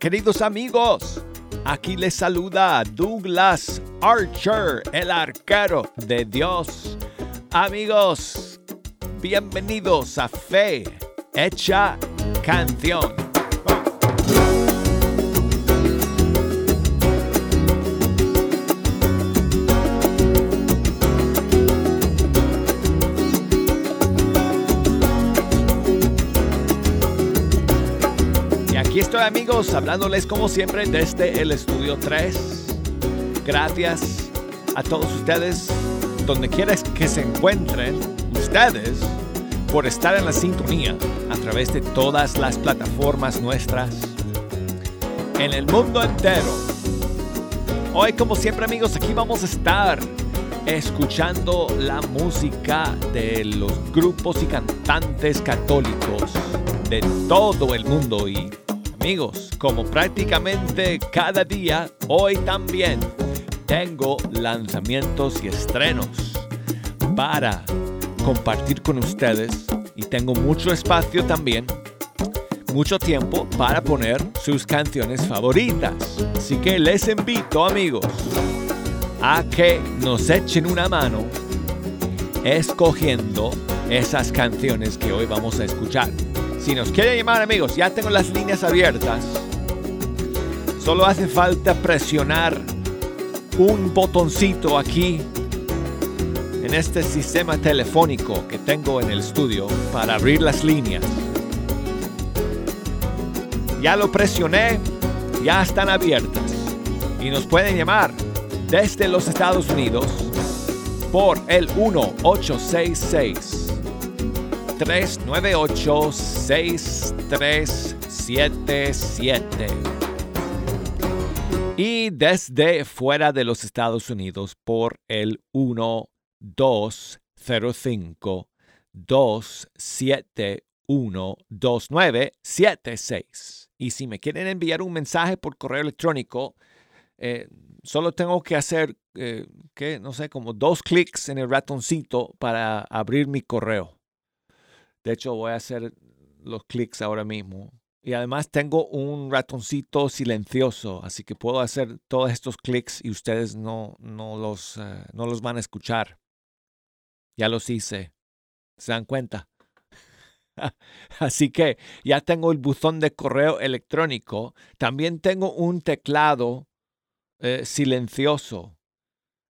Queridos amigos. Aquí les saluda Douglas Archer, el arquero de Dios. Amigos, bienvenidos a Fe Hecha Canción. Estoy amigos, hablándoles como siempre desde el estudio 3. Gracias a todos ustedes, donde quiera que se encuentren ustedes, por estar en la sintonía a través de todas las plataformas nuestras en el mundo entero. Hoy como siempre amigos, aquí vamos a estar escuchando la música de los grupos y cantantes católicos de todo el mundo y Amigos, como prácticamente cada día, hoy también tengo lanzamientos y estrenos para compartir con ustedes y tengo mucho espacio también, mucho tiempo para poner sus canciones favoritas. Así que les invito amigos a que nos echen una mano escogiendo esas canciones que hoy vamos a escuchar. Si nos quieren llamar amigos, ya tengo las líneas abiertas. Solo hace falta presionar un botoncito aquí en este sistema telefónico que tengo en el estudio para abrir las líneas. Ya lo presioné, ya están abiertas y nos pueden llamar desde los Estados Unidos por el 1866 398-6377. Y desde fuera de los Estados Unidos por el 1205 271 2976. Y si me quieren enviar un mensaje por correo electrónico, eh, solo tengo que hacer, eh, que no sé, como dos clics en el ratoncito para abrir mi correo. De hecho, voy a hacer los clics ahora mismo. Y además tengo un ratoncito silencioso, así que puedo hacer todos estos clics y ustedes no, no, los, eh, no los van a escuchar. Ya los hice. ¿Se dan cuenta? así que ya tengo el buzón de correo electrónico. También tengo un teclado eh, silencioso.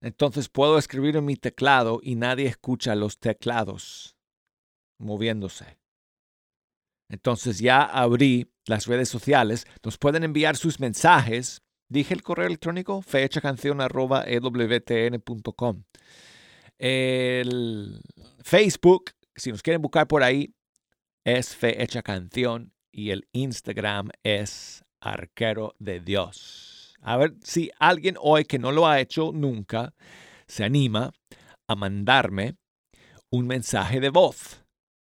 Entonces puedo escribir en mi teclado y nadie escucha los teclados moviéndose. Entonces ya abrí las redes sociales, nos pueden enviar sus mensajes. Dije el correo electrónico, fechacanción.ewtn.com. El Facebook, si nos quieren buscar por ahí, es Fecha Canción y el Instagram es Arquero de Dios. A ver si alguien hoy que no lo ha hecho nunca se anima a mandarme un mensaje de voz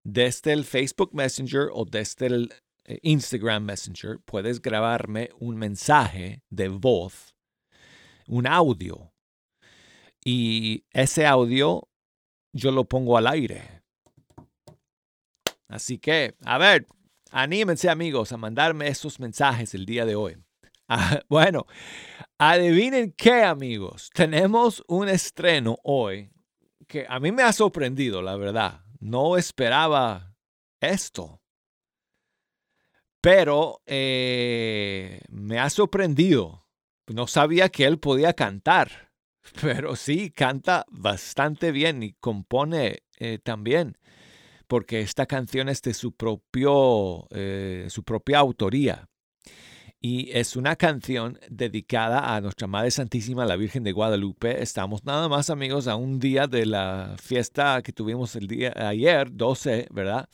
desde el Facebook Messenger o desde el eh, Instagram Messenger puedes grabarme un mensaje de voz, un audio. Y ese audio yo lo pongo al aire. Así que, a ver, anímense amigos a mandarme esos mensajes el día de hoy. Ah, bueno, adivinen qué amigos, tenemos un estreno hoy que a mí me ha sorprendido, la verdad no esperaba esto. Pero eh, me ha sorprendido. No sabía que él podía cantar, pero sí canta bastante bien y compone eh, también, porque esta canción es de su, propio, eh, su propia autoría y es una canción dedicada a nuestra Madre Santísima, la Virgen de Guadalupe. Estamos nada más amigos a un día de la fiesta que tuvimos el día ayer, 12, ¿verdad?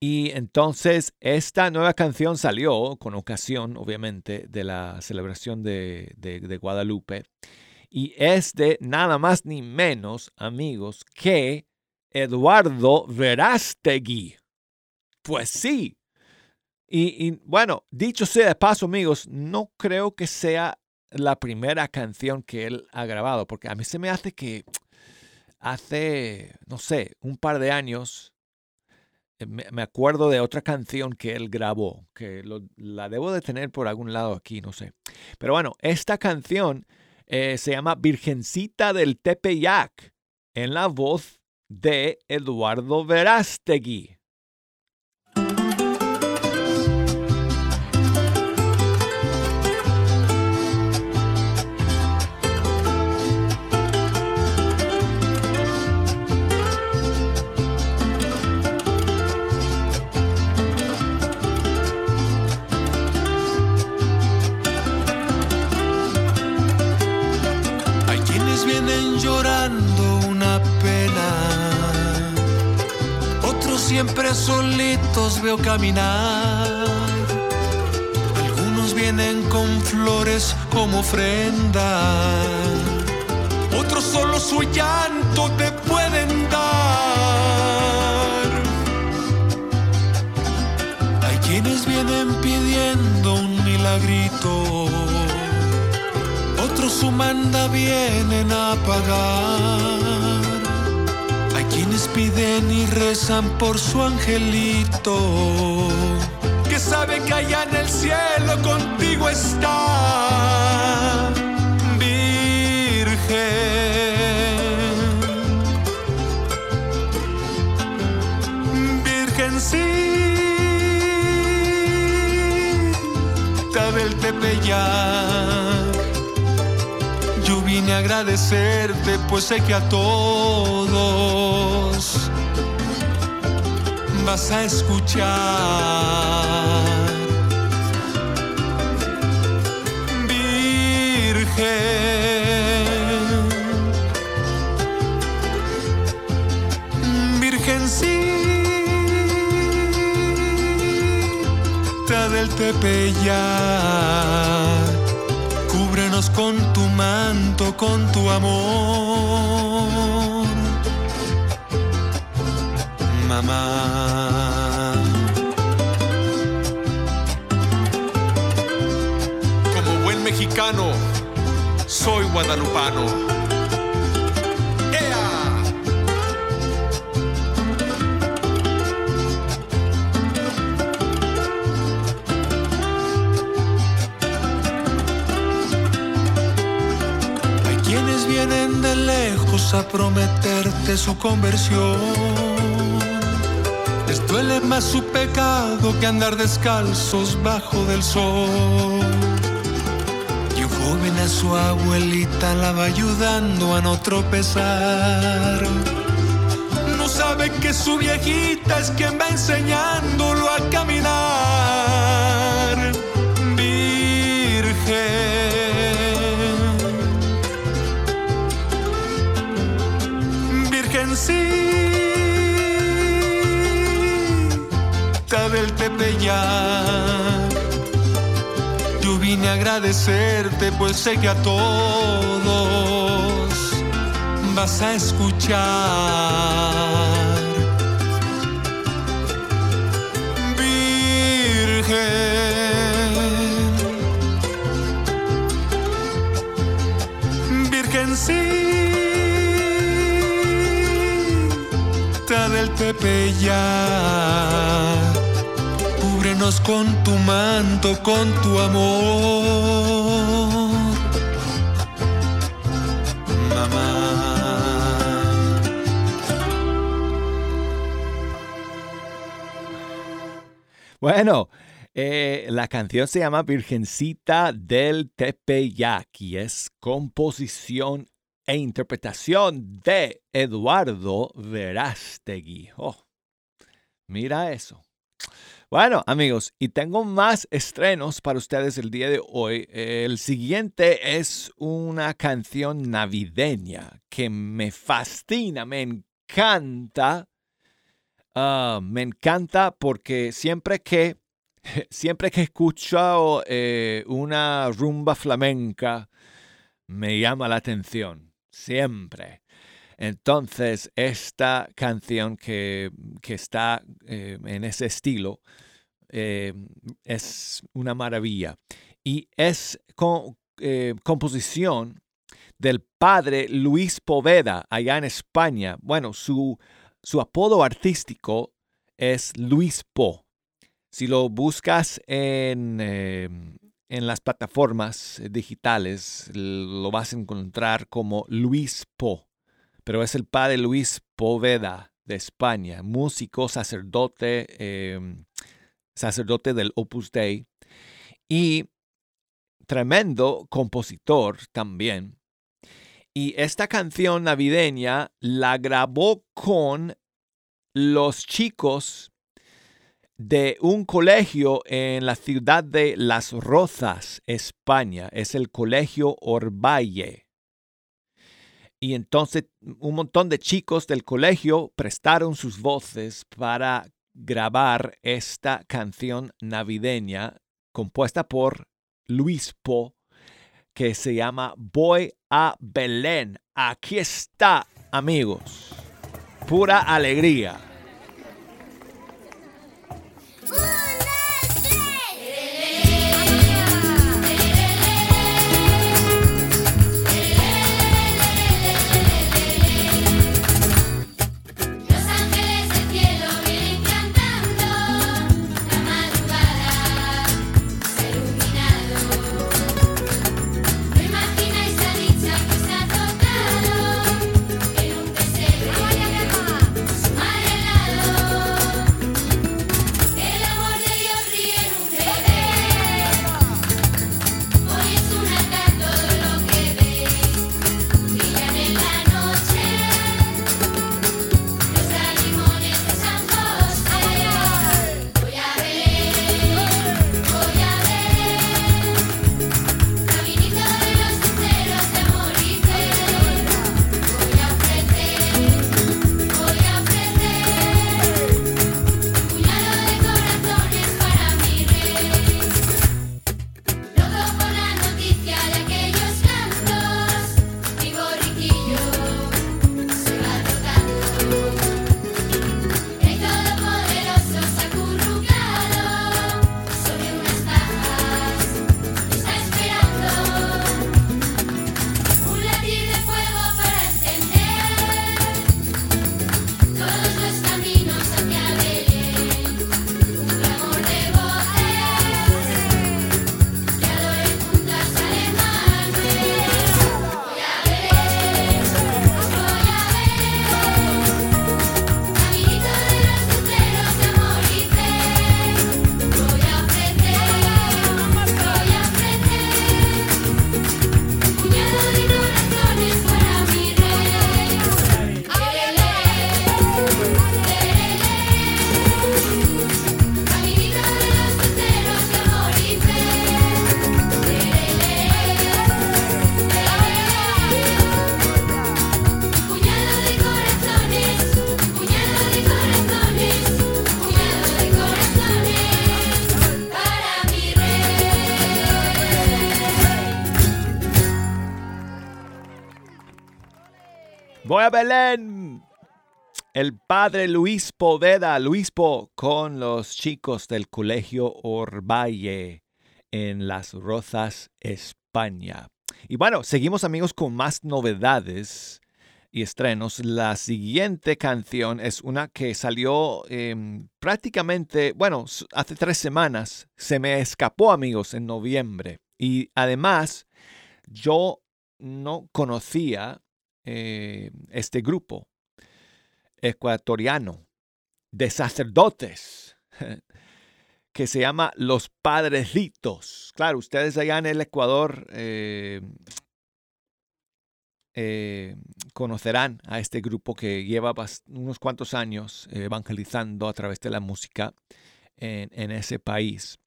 Y entonces esta nueva canción salió con ocasión, obviamente, de la celebración de, de Guadalupe. Y es de nada más ni menos, amigos, que Eduardo Verástegui. Pues sí, y, bueno, dicho sea de paso, amigos, no creo que sea la primera canción que él ha grabado, porque a mí se me hace que hace, no sé, un par de años, eh, me, acuerdo de otra canción que él grabó, que la debo de tener por algún lado aquí, no sé. Pero bueno, esta canción eh, se llama Virgencita del Tepeyac, en la voz de Eduardo Verástegui. Siempre solitos veo caminar. Algunos vienen con flores como ofrenda. Otros solo su llanto te pueden dar. Hay quienes vienen pidiendo un milagrito. Otros su manda vienen a pagar quienes piden y rezan por su angelito, que sabe que allá en el cielo contigo está, Virgen. Virgencita del Tepeyac vine a agradecerte, pues sé que a todos vas a escuchar. Virgen. Virgencita del Tepeyac con tu manto, con tu amor. Como buen mexicano, soy guadalupano. Lejos a prometerte su conversión. Duele más su pecado que andar descalzos bajo del sol. Y un joven a su abuelita la va ayudando a no tropezar. No sabe que su viejita es quien va enseñándolo a caminar. Tepeyac. Yo vine a agradecerte, pues sé que a todos vas a escuchar. Virgen. Virgencita del Tepeyac. Con tu manto, con tu amor. Mamá. Bueno, eh, la canción se llama Virgencita del Tepeyac y es composición e interpretación de Eduardo Verástegui. Oh, mira eso. Bueno, amigos, y tengo más estrenos para ustedes el día de hoy. El siguiente es una canción navideña que me fascina, me encanta. Ah, me encanta porque siempre que, siempre que escucho eh, una rumba flamenca, me llama la atención siempre. Entonces, esta canción que, está eh, en ese estilo eh, es una maravilla. Y es eh, composición del padre Luis Poveda, allá en España. Bueno, su, su apodo artístico es Luis Po. Si lo buscas en, em, en las plataformas digitales, lo vas a encontrar como Luis Po. Pero es el padre Luis Poveda de España, músico, sacerdote, em, sacerdote del Opus Dei y tremendo compositor también. Y esta canción navideña la grabó con los chicos de un colegio en la ciudad de Las Rozas, España. Es el Colegio Orvalle. Y entonces un montón de chicos del colegio prestaron sus voces para grabar esta canción navideña compuesta por Luis Po que se llama Voy a Belén. Aquí está, amigos. Pura alegría. Belén. El padre Luis Poveda, Luis Po, con los chicos del Colegio Orvalle en Las Rozas, España. Y bueno, seguimos amigos con más novedades y estrenos. La siguiente canción es una que salió em, prácticamente, bueno, hace tres semanas. Se me escapó amigos en noviembre. Y además, yo no conocía eh, este grupo ecuatoriano de sacerdotes que se llama Los Padrecitos. Claro, ustedes allá en el Ecuador eh, eh, conocerán a este grupo que lleva unos cuantos años evangelizando a través de la música en, ese país.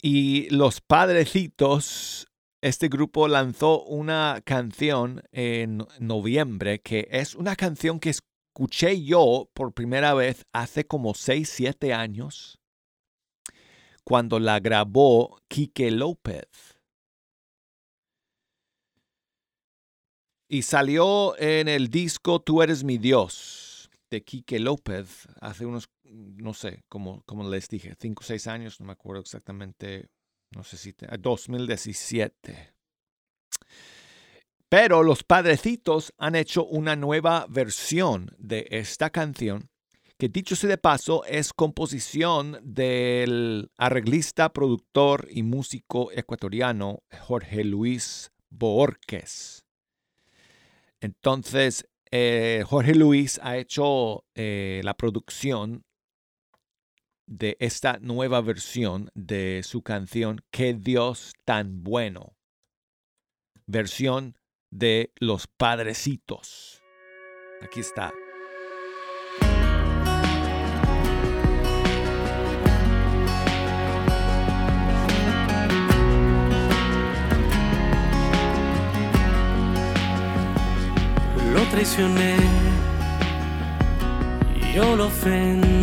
y los padrecitos este grupo lanzó una canción en noviembre que es una canción que escuché yo por primera vez hace como 6, 7 años cuando la grabó Quique López. Y salió en el disco Tú eres mi Dios de Quique López hace unos, no sé, como, como les dije, 5 o 6 años, no me acuerdo exactamente no sé si, 2017. Pero los padrecitos han hecho una nueva versión de esta canción que dicho sea de paso es composición del arreglista, productor y músico ecuatoriano Jorge Luis Borges. Entonces, eh, Jorge Luis ha hecho eh, la producción de esta nueva versión de su canción Qué Dios tan bueno. Versión de Los Padrecitos. Aquí está. Lo.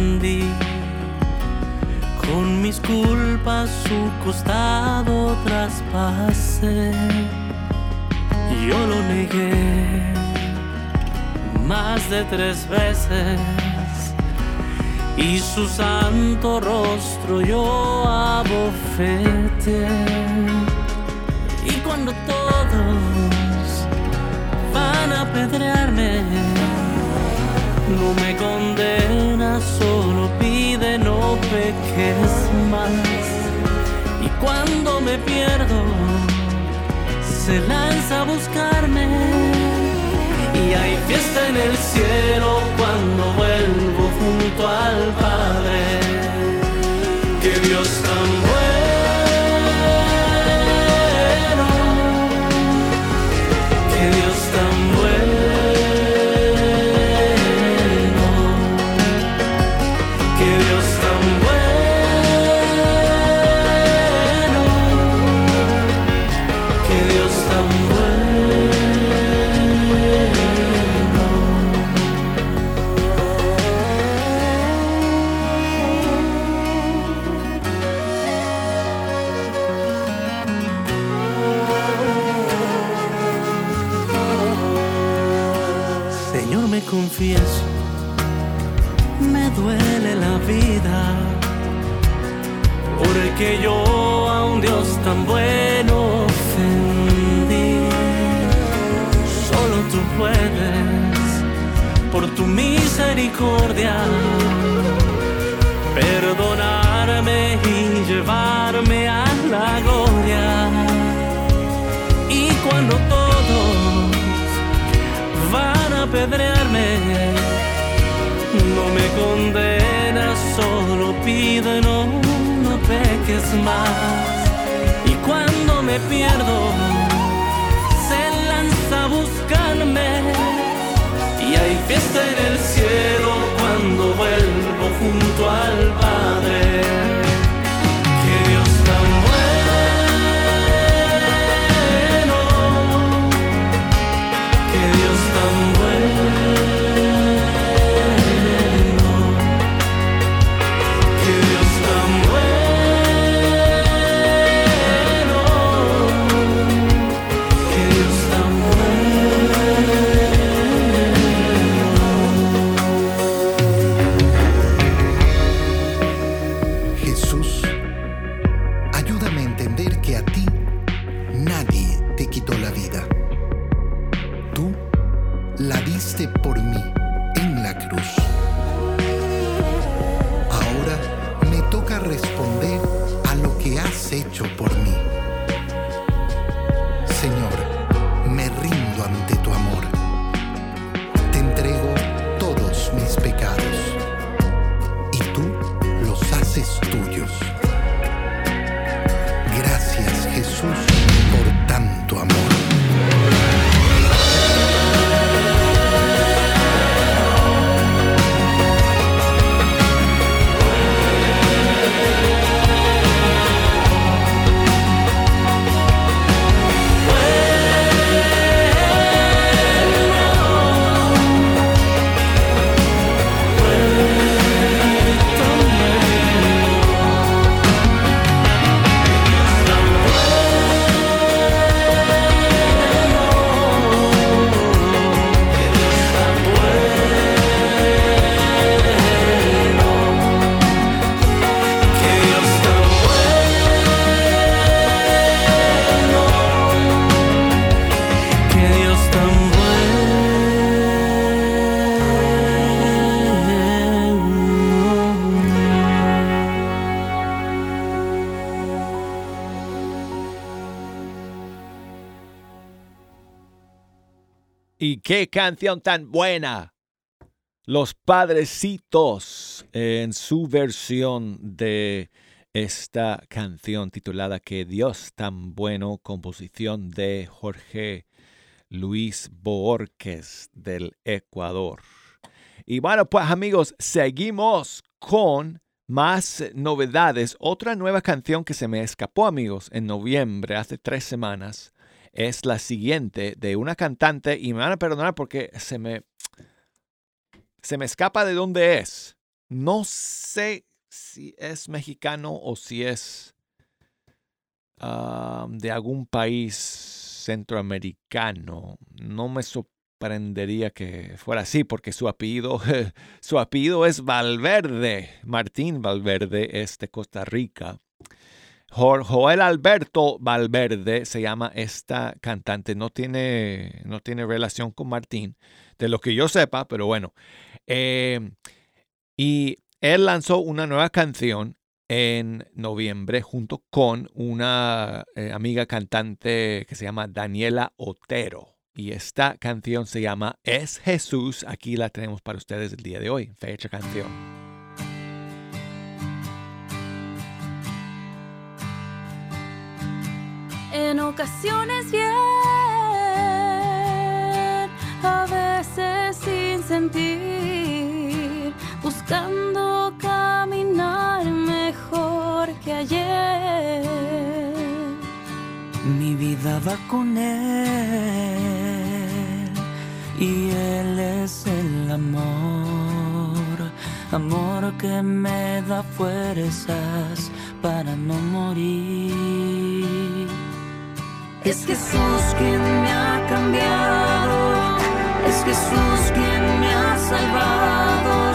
Con mis culpas su costado traspasé. Yo lo negué más de tres veces y su santo rostro yo abofeteé. Y cuando todos van a apedrearme, no me condena, solo pide no peques más. Y cuando me pierdo, se lanza a buscarme. Y hay fiesta en el cielo cuando vuelvo junto al Padre. Peques qué canción tan buena. Los Padrecitos en su versión de esta canción titulada Que Dios tan bueno, composición de Jorge Luis Borges del Ecuador. Y bueno, pues amigos, seguimos con más novedades. Otra nueva canción que se me escapó, amigos, en noviembre, hace tres semanas, es la siguiente de una cantante, y me van a perdonar porque se me, se me escapa de dónde es. No sé si es mexicano o si es de algún país centroamericano. No me sorprendería que fuera así, porque su apellido, su apellido es Valverde. Martín Valverde es de Costa Rica. Joel Alberto Valverde se llama esta cantante. No tiene, no tiene relación con Martín, de lo que yo sepa, pero bueno. Eh, y él lanzó una nueva canción en noviembre junto con una eh, amiga cantante que se llama Daniela Otero. Y esta canción se llama Es Jesús. Aquí la tenemos para ustedes el día de hoy. Fecha canción. Ocasiones bien, a veces sin sentir, buscando caminar mejor que ayer. Mi vida va con él y él es el amor, amor que me da fuerzas para no morir. Es Jesús quien me ha cambiado, es Jesús quien me ha salvado.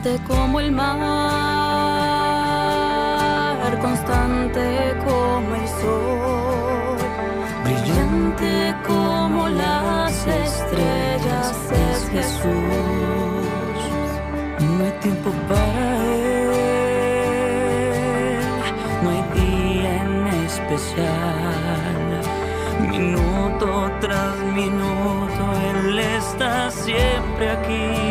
Paciente como el mar, constante como el sol, brillante como las estrellas es Jesús. No hay tiempo para él, no hay día en especial. Minuto tras minuto, él está siempre aquí.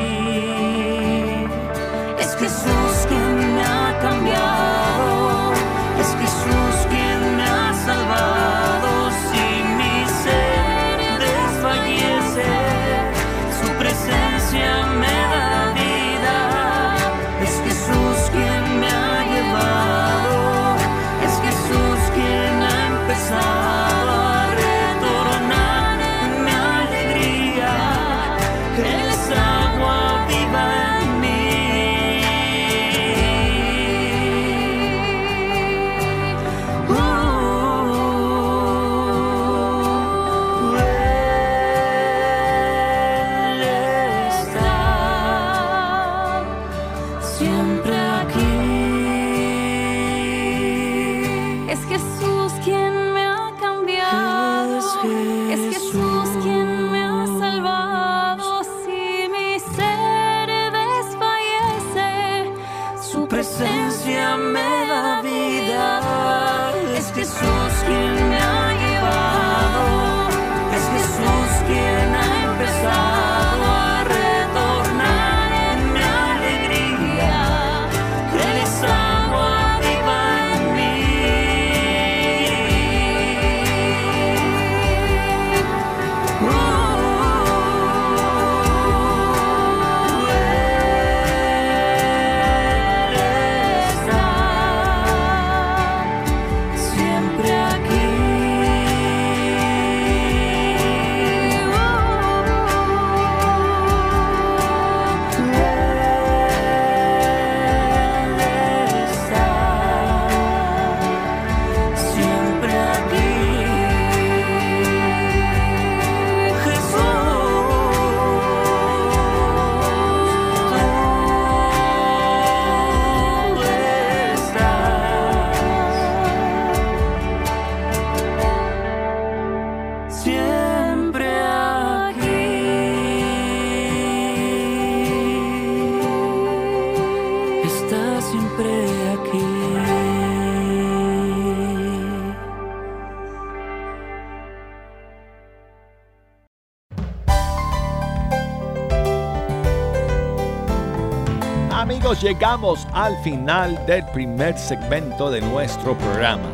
Llegamos al final del primer segmento de nuestro programa.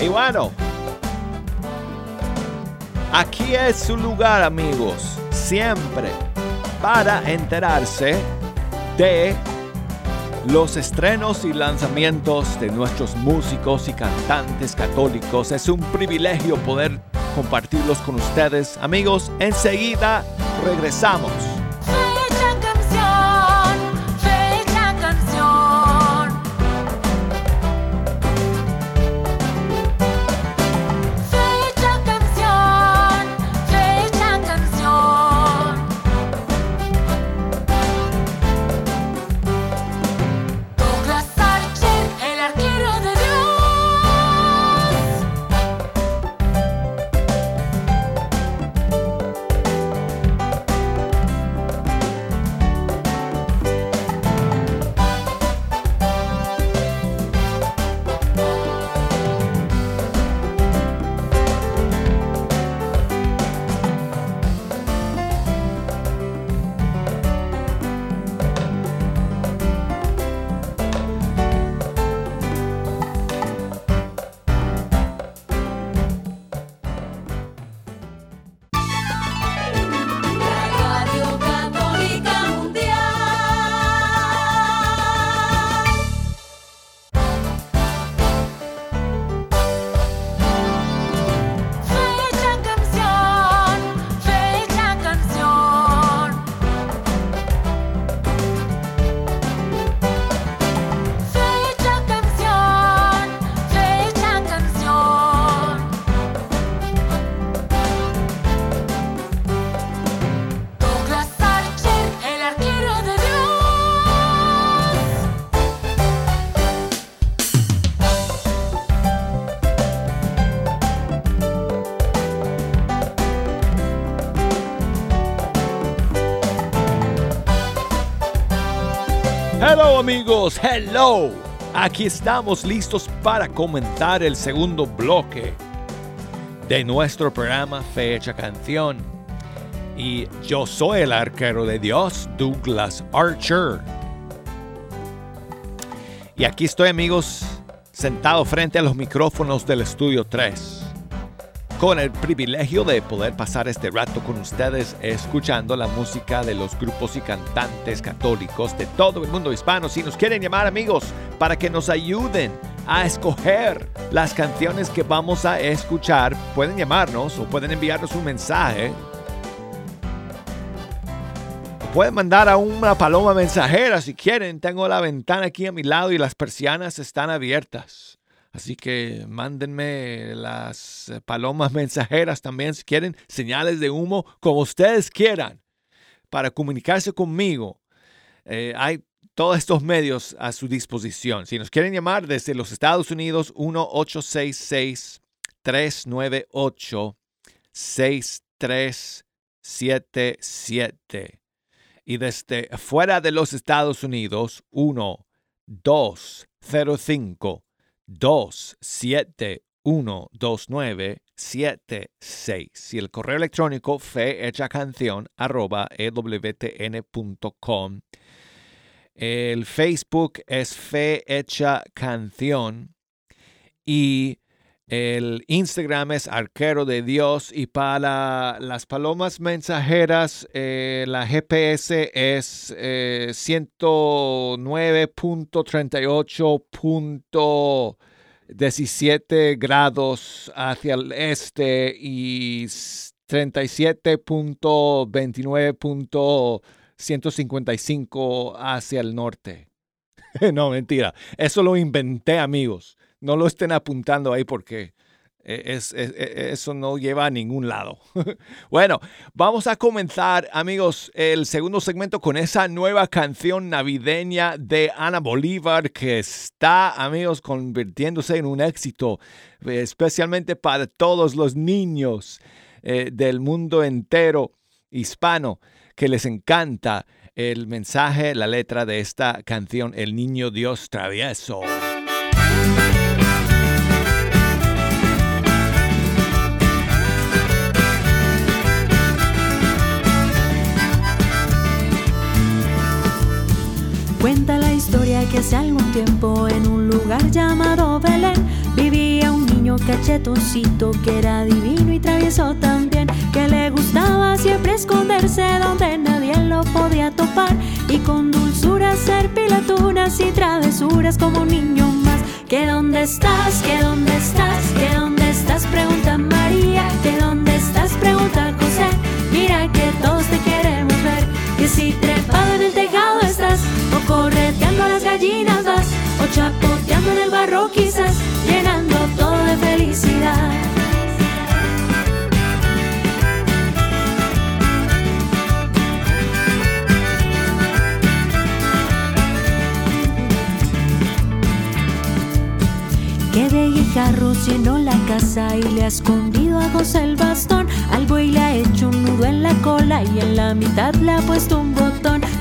Y bueno, aquí es su lugar, amigos, siempre para enterarse de los estrenos y lanzamientos de nuestros músicos y cantantes católicos. Es un privilegio poder compartirlos con ustedes. Amigos, enseguida regresamos. Amigos, hello. Aquí estamos listos para comenzar el segundo bloque de nuestro programa Fecha Canción. Y yo soy el arquero de Dios, Douglas Archer. Y aquí estoy amigos, sentado frente a los micrófonos del Estudio 3 con el privilegio de poder pasar este rato con ustedes escuchando la música de los grupos y cantantes católicos de todo el mundo hispano. Si nos quieren llamar amigos para que nos ayuden a escoger las canciones que vamos a escuchar, pueden llamarnos o pueden enviarnos un mensaje. Pueden mandar a una paloma mensajera si quieren. Tengo la ventana aquí a mi lado y las persianas están abiertas. Así que mándenme las eh, palomas mensajeras también si quieren, señales de humo, como ustedes quieran, para comunicarse conmigo. Eh, hay todos estos medios a su disposición. Si nos quieren llamar desde los Estados Unidos, 1-866-398-6377. Y desde fuera de los Estados Unidos, 1 205 2712976 y el correo electrónico fehechacanción arroba ewtn.com. El Facebook es Fe Hecha Canción y el Instagram es Arquero de Dios y para las palomas mensajeras eh, la GPS es eh, 109.38.17 grados hacia el este y 37.29.155 hacia el norte. no, mentira. Eso lo inventé, amigos. No lo estén apuntando ahí porque es, es- es- eso no lleva a ningún lado. bueno, vamos a comenzar, amigos, el segundo segmento con esa nueva canción navideña de Ana Bolívar que está, amigos, convirtiéndose en un éxito, eh, especialmente para todos los niños eh, del mundo entero hispano que les encanta el mensaje, la letra de esta canción, El Niño Dios Travieso. Llamado Belén vivía un niño cachetoncito que era divino y travieso también, que le gustaba siempre esconderse donde nadie lo podía topar y con dulzura hacer pilaturas y travesuras como niño más. ¿Que dónde estás? ¿Que dónde estás? ¿Que dónde estás? Pregunta María. ¿Que dónde estás? Pregunta José. Mira que todos te queremos ver. Que si trepado en el tejado estás, o correteando a las gallinas vas, chapoteando en el barro quizás, llenando todo de felicidad. Que de guijarros llenó la casa y le ha escondido a José el bastón. Al buey le ha hecho un nudo en la cola y en la mitad le ha puesto un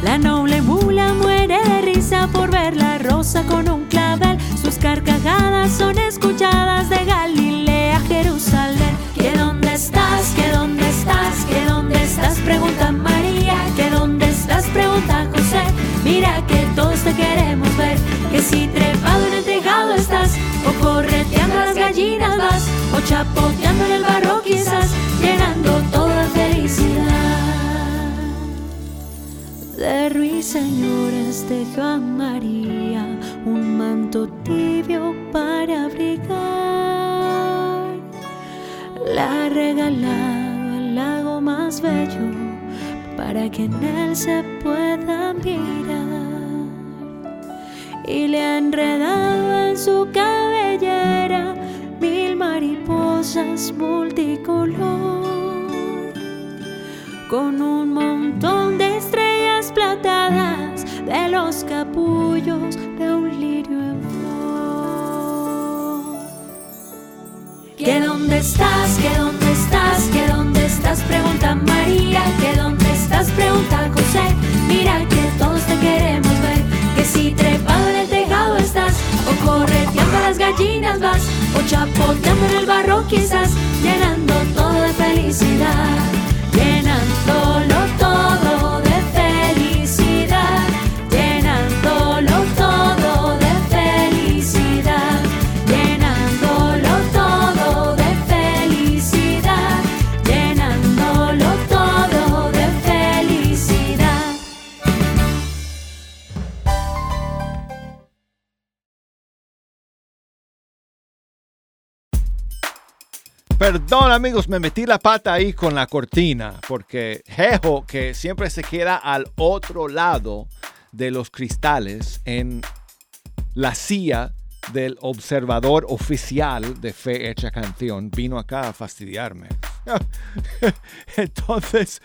La noble mula muere de risa por ver la rosa con un clavel. Sus carcajadas son escuchadas de Galilea a Jerusalén. ¿Que dónde estás? ¿Que dónde estás? ¿Que dónde estás? Pregunta María. ¿Que dónde estás? Pregunta José. Mira que todos te queremos ver. Que si trepado en el tejado estás, o correteando las gallinas vas, o chapoteando en el barro quizás, llenando toda De ruiseñores dejó a María un manto tibio para abrigar. La regalaba el lago más bello para que en él se pueda mirar. Y le ha enredado en su cabellera mil mariposas multicolor con un montón de de los capullos de un lirio en flor. ¿Que dónde estás? ¿Que dónde estás? ¿Que dónde estás? Pregunta María. ¿Que dónde estás? Pregunta José. Mira que todos te queremos ver. Que si trepado en el tejado estás, o correteando a las gallinas vas, o chapoteando en el barro quizás, llenando todo de felicidad. Llenándolo todo Perdón amigos, me metí la pata ahí con la cortina, porque Jejo, que siempre se queda al otro lado de los cristales en la silla del observador oficial de Fe Hecha Canción, vino acá a fastidiarme. Entonces,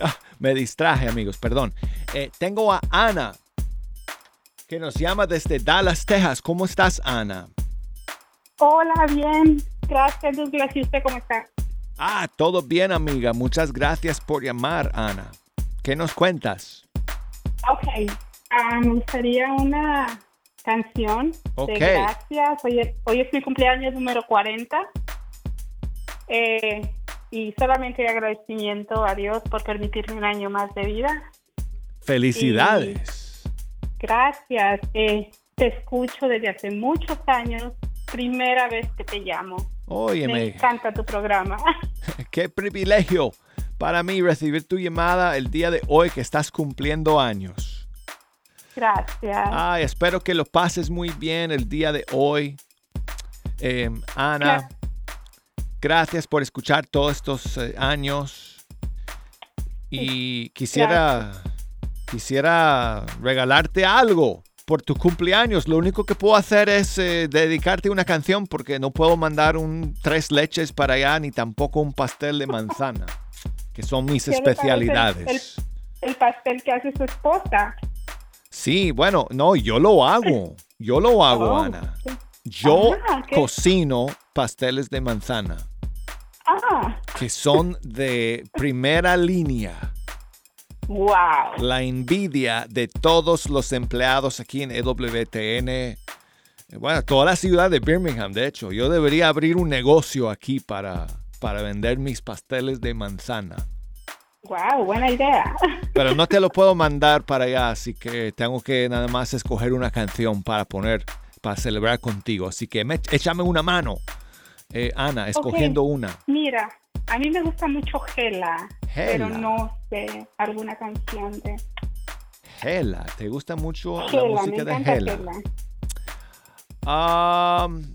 ah, me distraje amigos, perdón. Eh, tengo a Ana, que nos llama desde Dallas, Texas. ¿Cómo estás, Ana? Hola, bien. Gracias, Douglas. ¿Y usted cómo está? Ah, todo bien, amiga. Muchas gracias por llamar, Ana. ¿Qué nos cuentas? Ok. ah, me gustaría una canción Ok. de gracias. Hoy es, hoy es mi cumpleaños número 40. Eh, y solamente agradecimiento a Dios por permitirme un año más de vida. Felicidades. Gracias. Eh, te escucho desde hace muchos años. Primera vez que te llamo. Me Óyeme, encanta tu programa. qué privilegio para mí recibir tu llamada el día de hoy que estás cumpliendo años. Gracias. Ay, espero que lo pases muy bien el día de hoy. Eh, Ana, gracias por escuchar todos estos eh, años. Y quisiera, quisiera regalarte algo por tu cumpleaños. Lo único que puedo hacer es eh, dedicarte una canción porque no puedo mandar un tres leches para allá ni tampoco un pastel de manzana, que son mis ¿Qué le parece el- especialidades. El, el pastel que hace su esposa. Sí, bueno, no, yo lo hago. Yo lo hago, Oh, Ana. Yo Ah, cocino pasteles de manzana Ah, que son de primera línea. Wow. la envidia de todos los empleados aquí en EWTN. Bueno, toda la ciudad de Birmingham, de hecho. Yo debería abrir un negocio aquí para, para vender mis pasteles de manzana. Wow, buena idea. Pero no te lo puedo mandar para allá, así que tengo que nada más escoger una canción para poner, para celebrar contigo. Así que me- échame una mano, eh, Ana, escogiendo una. Mira, a mí me gusta mucho Gela, pero Gela. no sé alguna canción de Hela, ¿te gusta mucho la Gela. Me música de Hela? Am,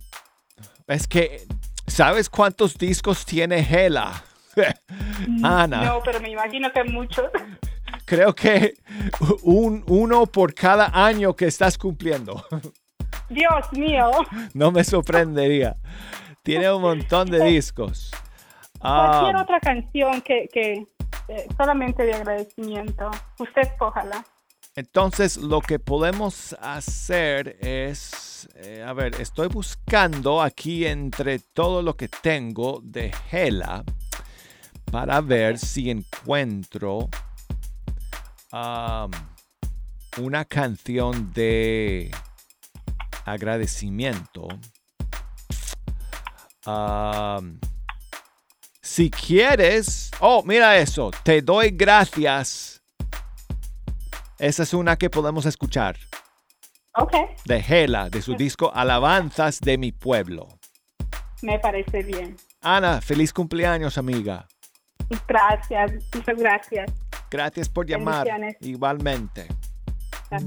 es que, ¿sabes cuántos discos tiene Hela? Ana, No, pero me imagino que muchos. creo que un, uno por cada año que estás cumpliendo. Dios mío. No me sorprendería. Tiene un montón de discos. Cualquier Am, otra canción que, que eh, solamente de agradecimiento. Usted escójala. Entonces, lo que podemos hacer es, eh, a ver, estoy buscando aquí entre todo lo que tengo de Hela para ver si encuentro una canción de agradecimiento. Am, si quieres, oh, mira eso, te doy gracias. Esa es una que podemos escuchar Ok, de Hela, de su disco Alabanzas de mi pueblo. me parece bien. Ana, feliz cumpleaños, amiga. Gracias, muchas gracias. Gracias por llamar. Igualmente. Yo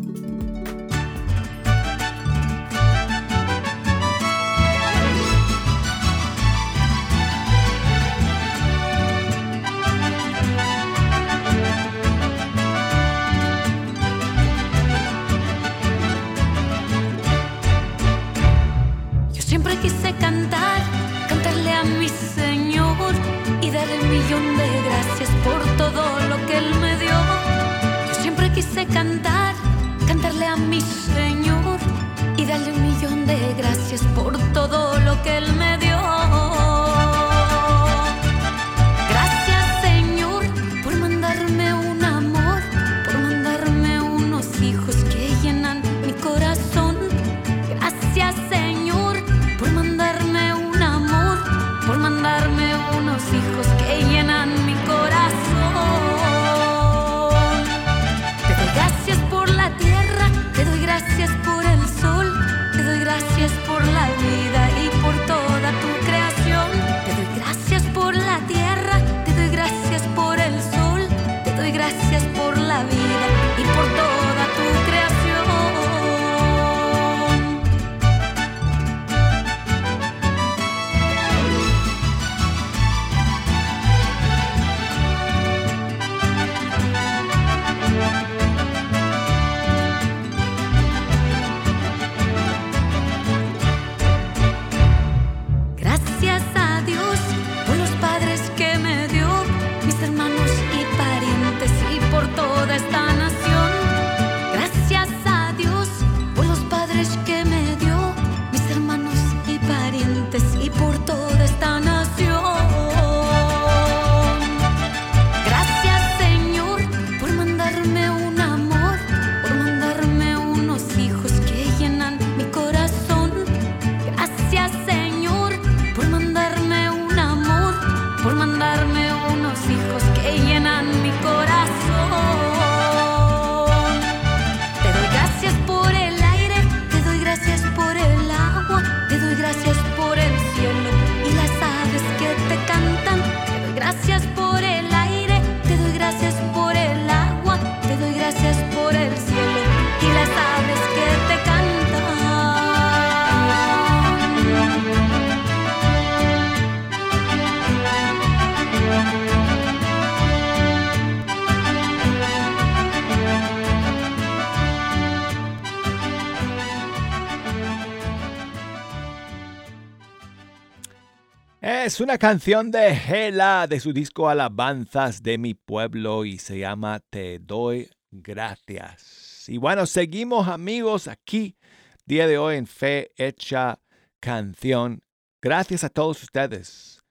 Una canción de Hela de su disco Alabanzas de mi pueblo y se llama Te doy gracias. Y bueno, seguimos amigos aquí día de hoy en Fe Hecha Canción. Gracias a todos ustedes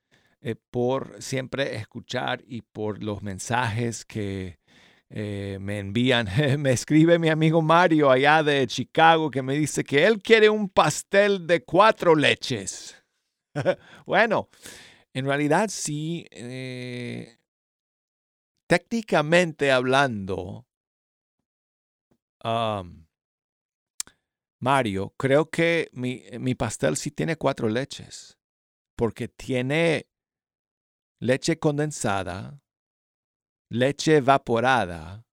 eh, por siempre escuchar y por los mensajes que, eh, me envían, me escribe mi amigo Mario allá de Chicago que me dice que él quiere un pastel de cuatro leches. bueno, en realidad sí, eh, técnicamente hablando, Mario, creo que mi, mi pastel sí tiene cuatro leches, porque tiene leche condensada, leche evaporada,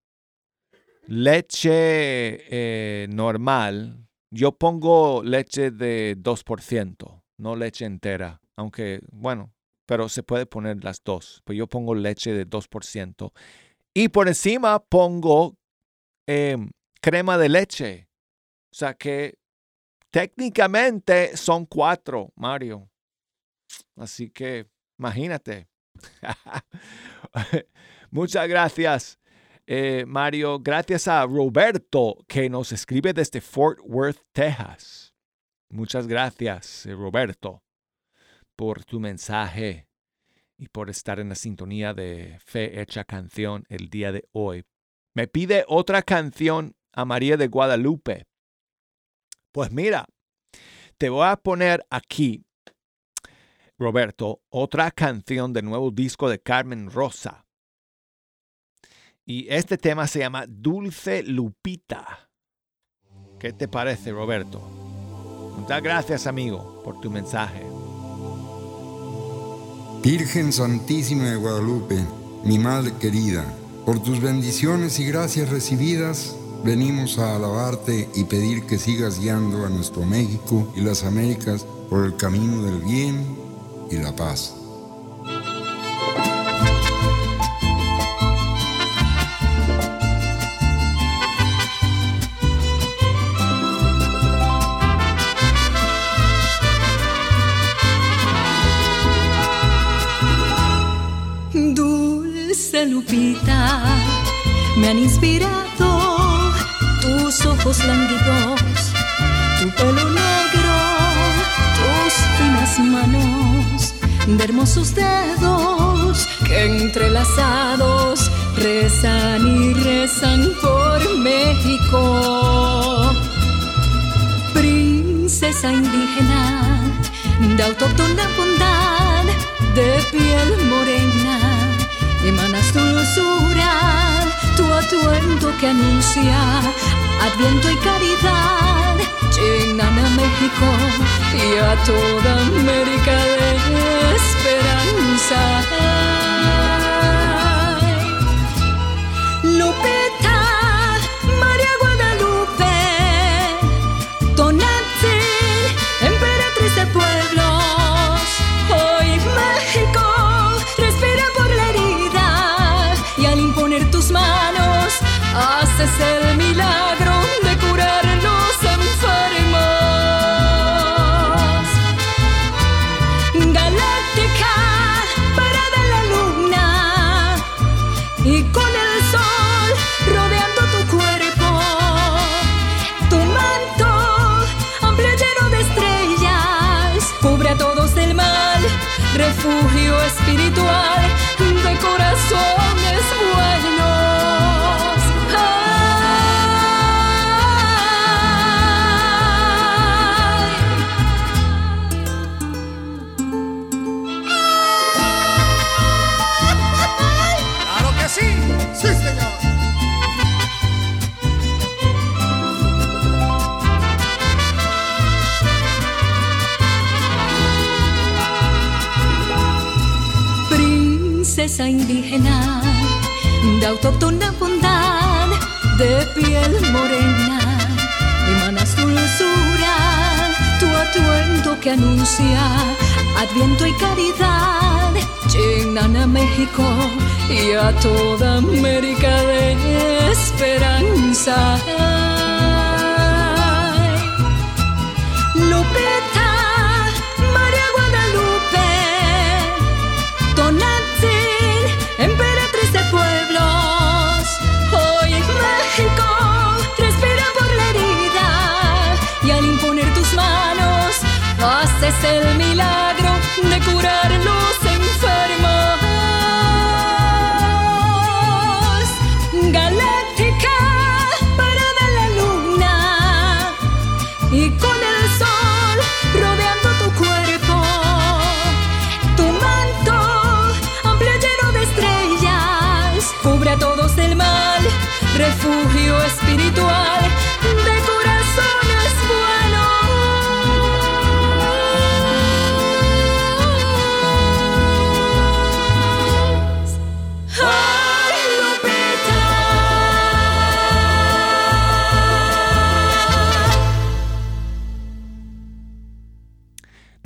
leche eh, normal. Yo pongo leche de 2%, no leche entera, aunque bueno, pero se puede poner las dos. Pues yo pongo leche de 2%. Y por encima pongo em, crema de leche. O sea que técnicamente son cuatro, Mario. Así que imagínate. Muchas gracias, eh, Mario. Gracias a Roberto que nos escribe desde Fort Worth, Texas. Muchas gracias, eh, Roberto, por tu mensaje y por estar en la sintonía de Fe Hecha Canción el día de hoy. Me pide otra canción a María de Guadalupe. Pues mira, te voy a poner aquí Roberto, otra canción del nuevo disco de Carmen Rosa. Y este tema se llama Dulce Lupita. ¿Qué te parece, Roberto? Muchas gracias, amigo, por tu mensaje. Virgen Santísima de Guadalupe, mi Madre querida, por tus bendiciones y gracias recibidas, venimos a alabarte y pedir que sigas guiando a nuestro México y las Américas por el camino del bien y la paz. Lupita, me han inspirado tus ojos lánguidos, tu pelo negro, tus finas manos de hermosos dedos que entrelazados rezan y rezan por México. Princesa indígena de autóctona bondad, de piel morena, emanas dulzura, tu atuendo que anuncia adviento y caridad llenan a México y a toda América de esperanza. Indígena de autóctona bondad, de piel morena, emanas dulzura, tu atuendo que anuncia adviento y caridad, llenan a México y a toda América de esperanza.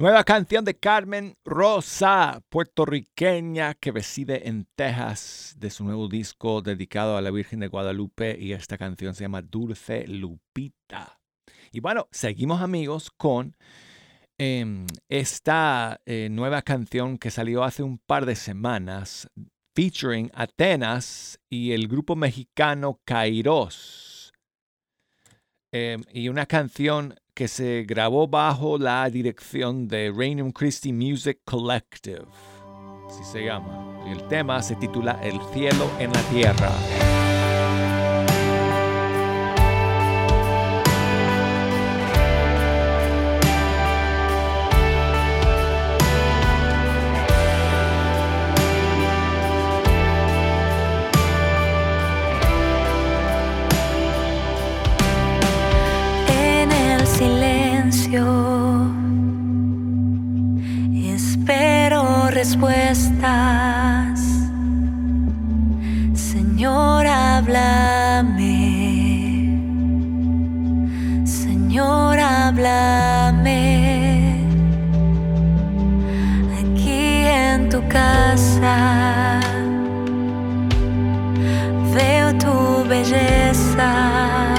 Nueva canción de Carmen Rosa, puertorriqueña que reside en Texas, de su nuevo disco dedicado a la Virgen de Guadalupe y esta canción se llama Dulce Lupita. Y bueno, seguimos amigos con em, esta eh, nueva canción que salió hace un par de semanas, featuring Atenas y el grupo mexicano Kairos. Em, y una canción que se grabó bajo la dirección de Rainham Christie Music Collective. Así se llama. Y el tema se titula El cielo en la tierra. Respuestas. Señor, háblame. Señor, háblame. Aquí en tu casa veo tu belleza.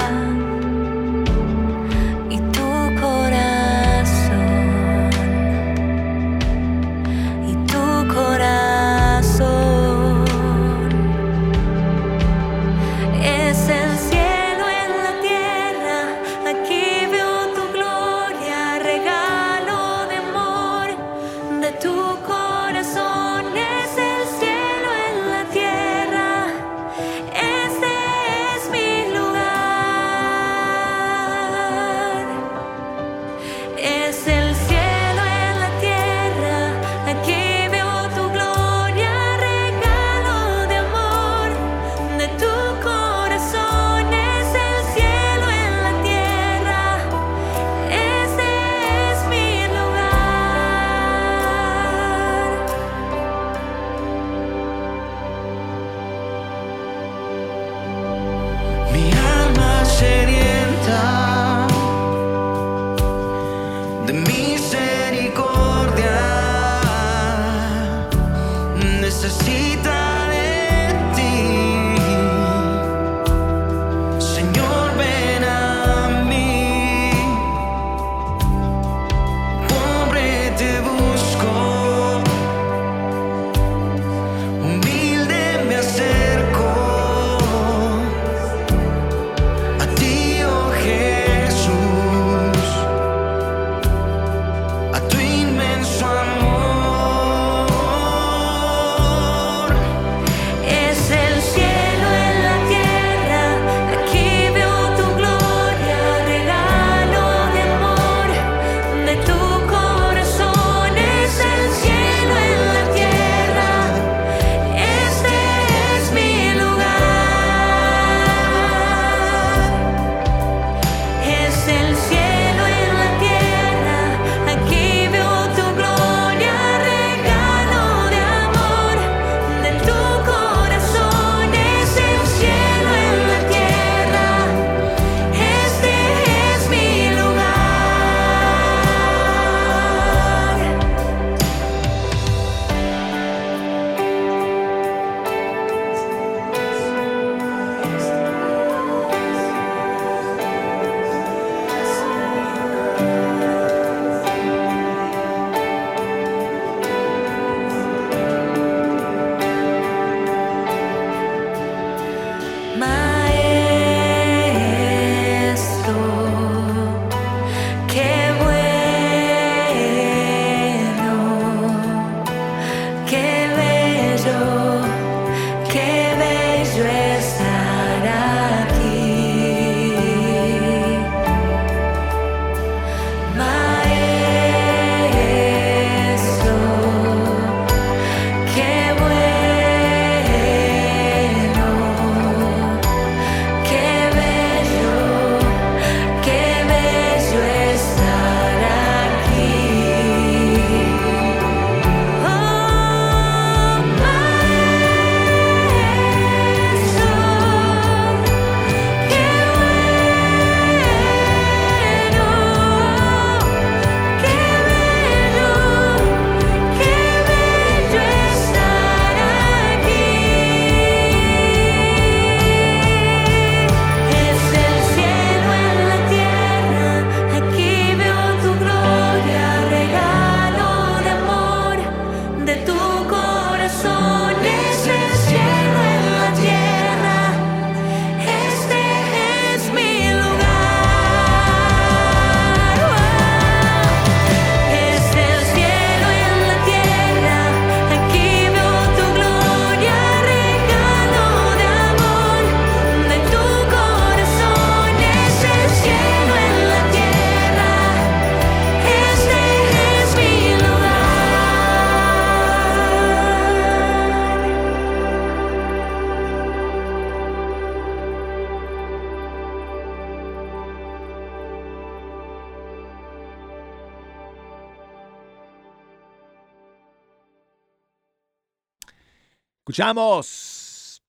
Escuchamos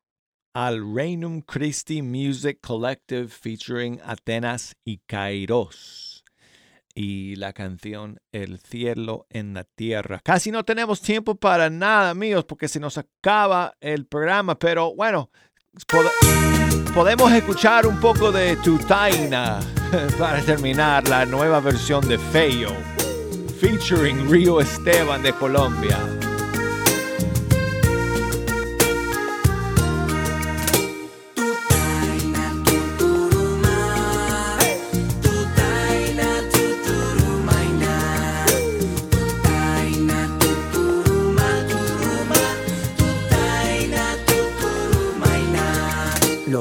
al Regnum Christi Music Collective featuring Atenas y Kairos y la canción El cielo en la tierra. Casi no tenemos tiempo para nada, amigos, porque se nos acaba el programa, pero bueno, podemos escuchar un poco de Tutaina para terminar la nueva versión de Feyo, featuring Río Esteban de Colombia.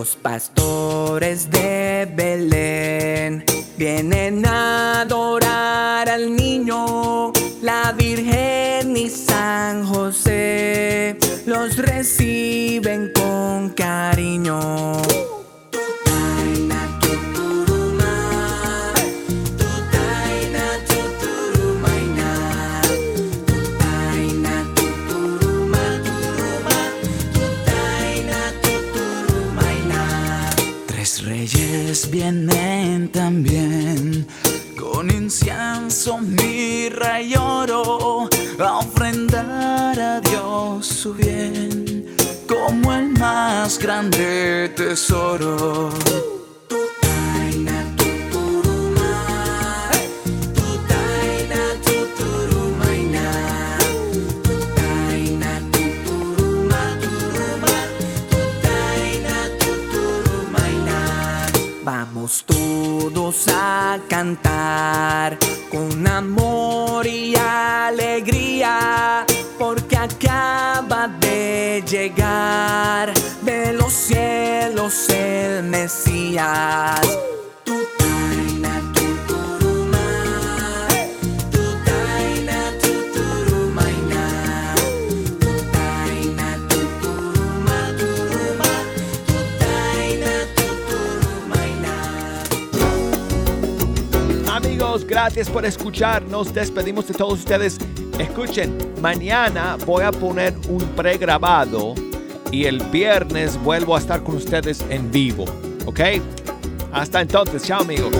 Los pastores de Belén vienen a adorar al niño, la Virgen y San José los reciben con cariño. También con incienso, mirra y oro a ofrendar a Dios su bien como el más grande tesoro. Todos a cantar con amor y alegría, porque acaba de llegar de los cielos el Mesías. Gracias por escuchar. Nos despedimos de todos ustedes. Escuchen, mañana voy a poner un pregrabado y el viernes vuelvo a estar con ustedes en vivo. ¿Ok? Hasta entonces, chao amigos.